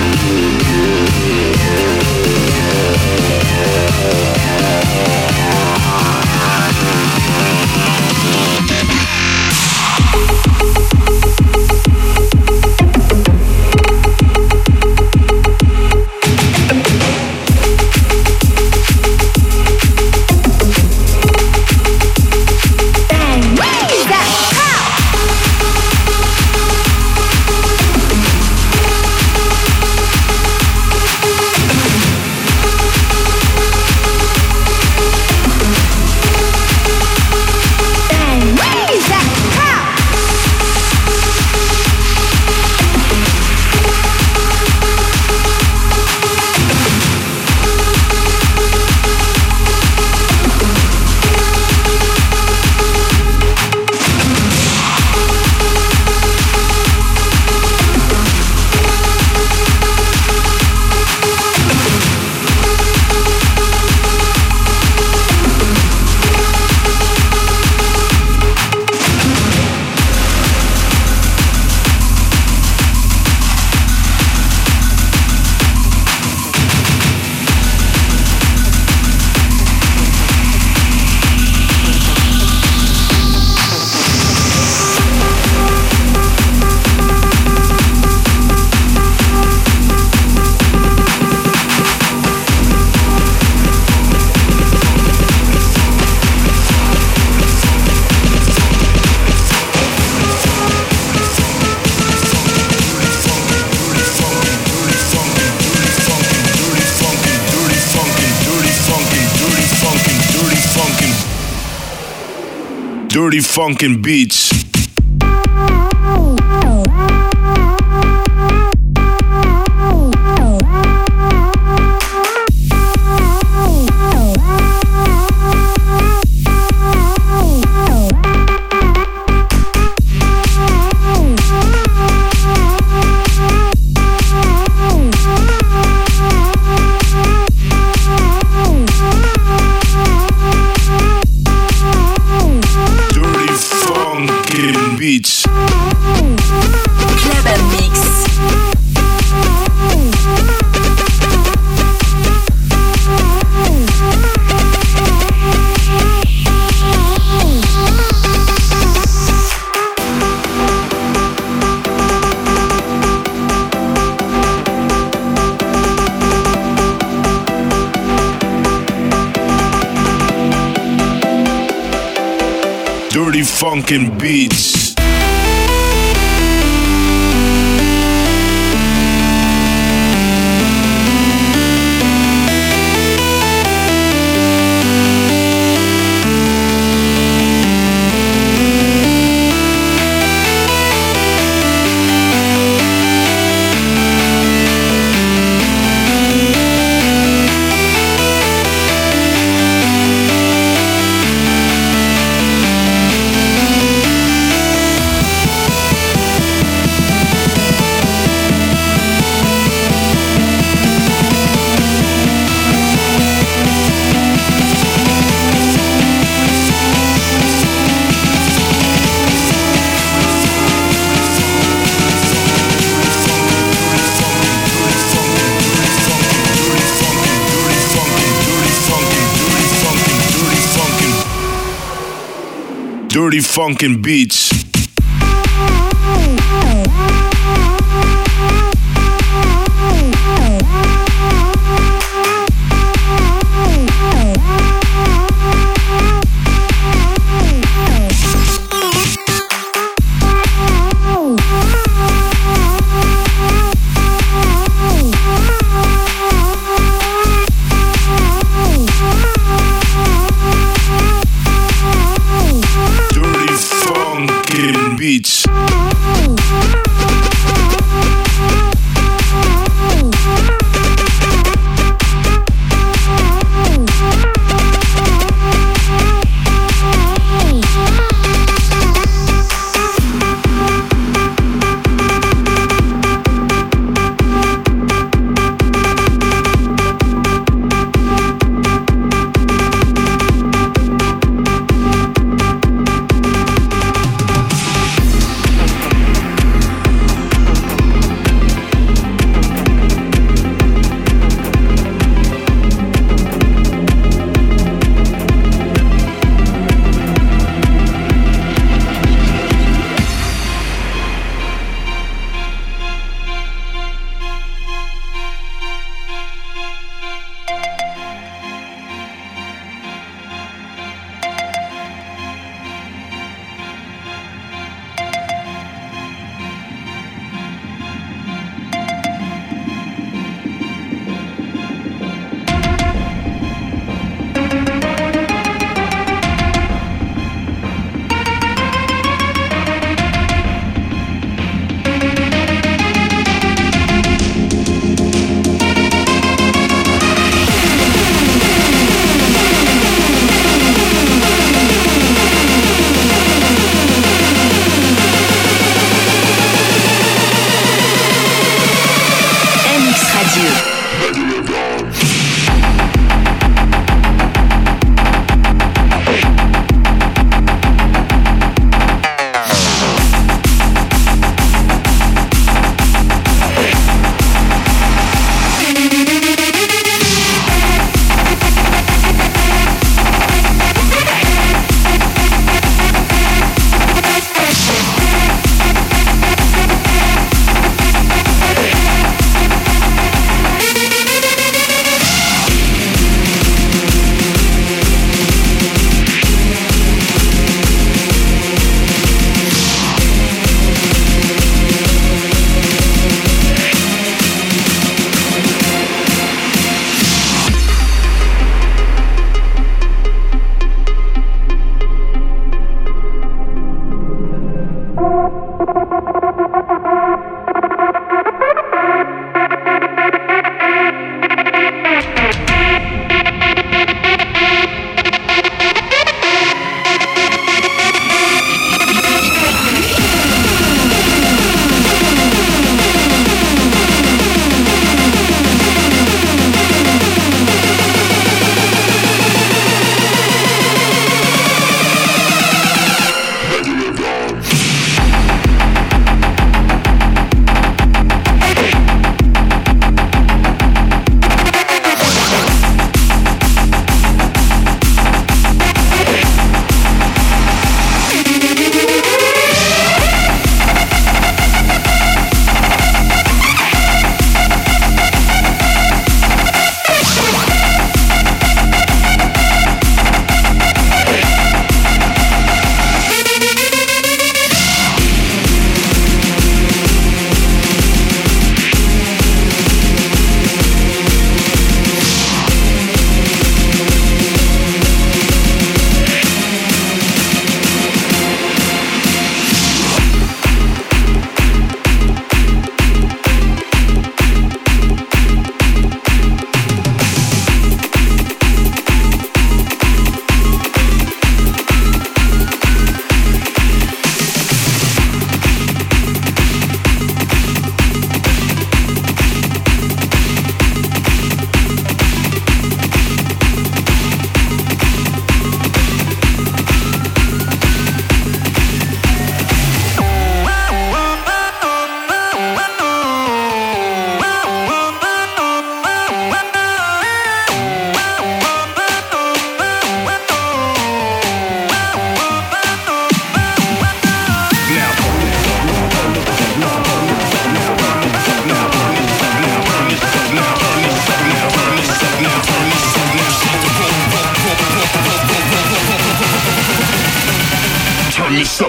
Yeah. Funkin' Beats. Dirty Funkin'.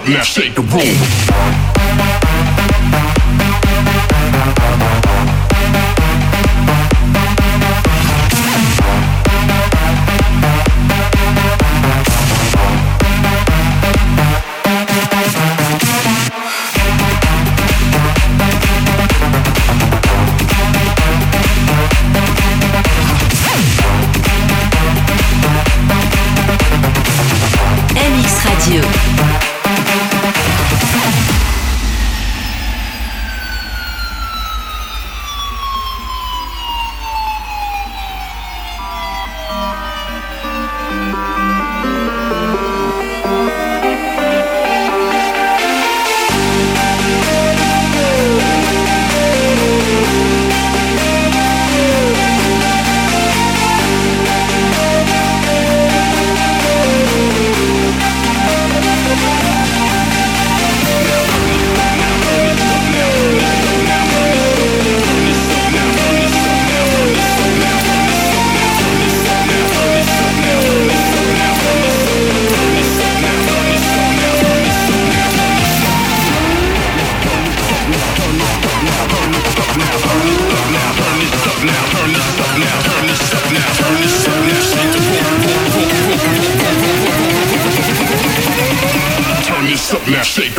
Up now, shake the room.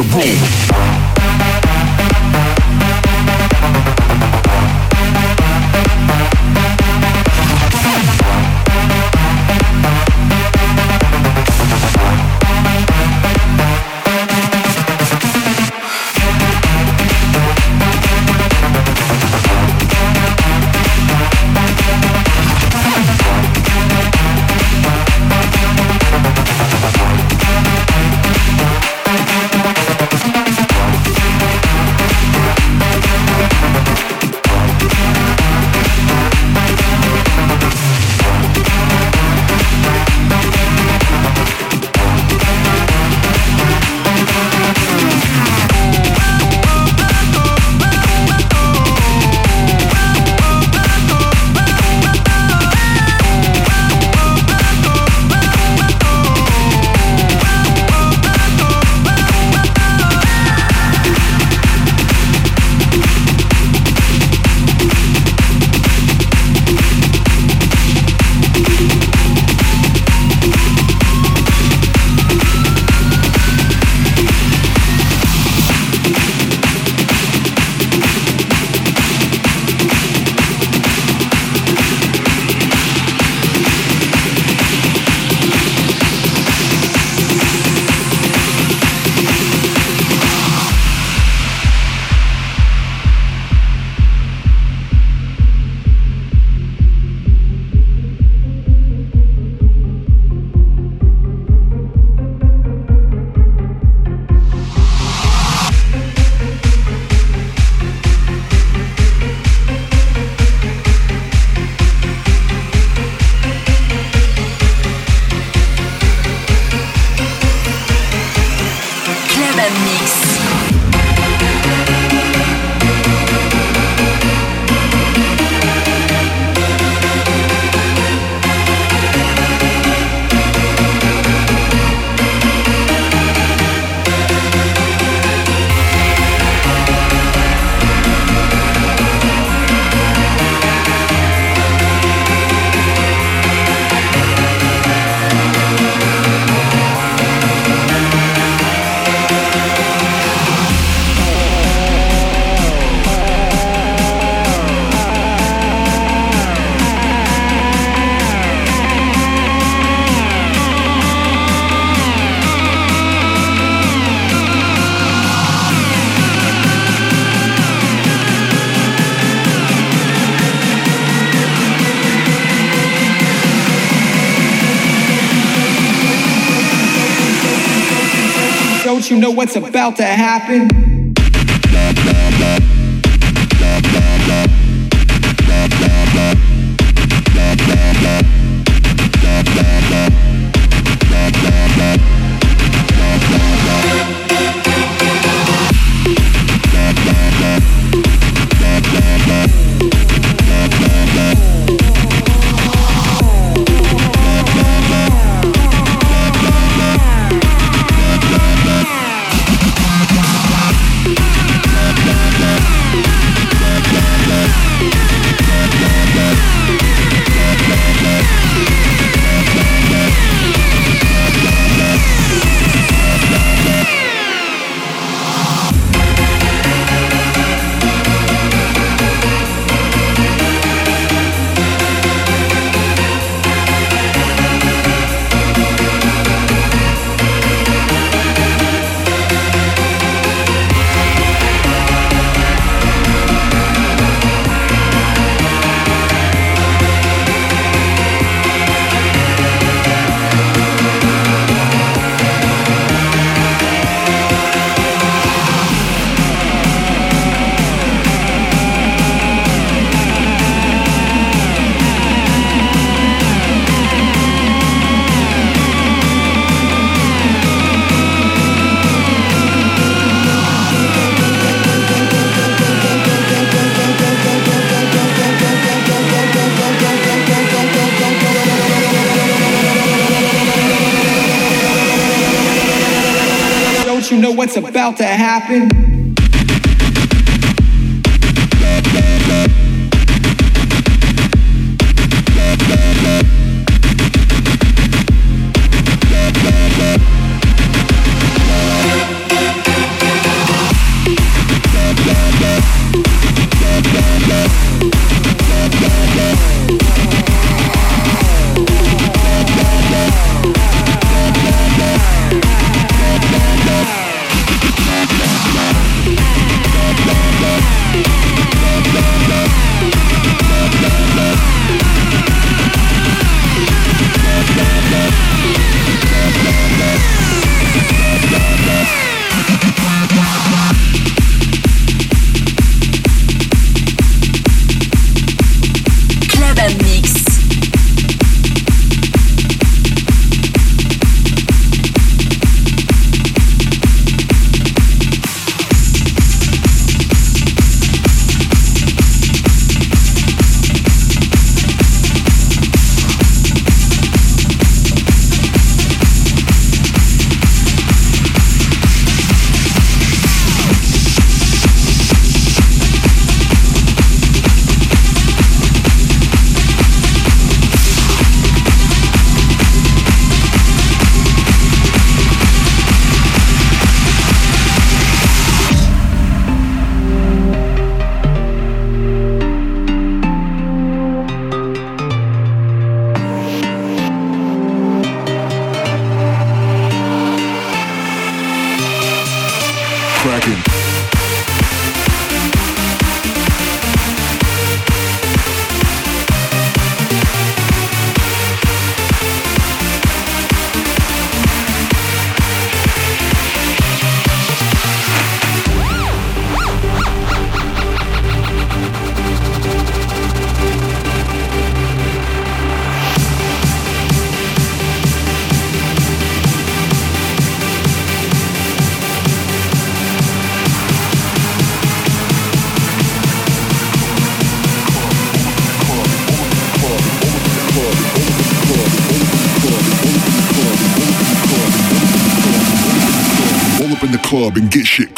Up about to happen? About to happen? Club and get shit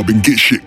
club and get shit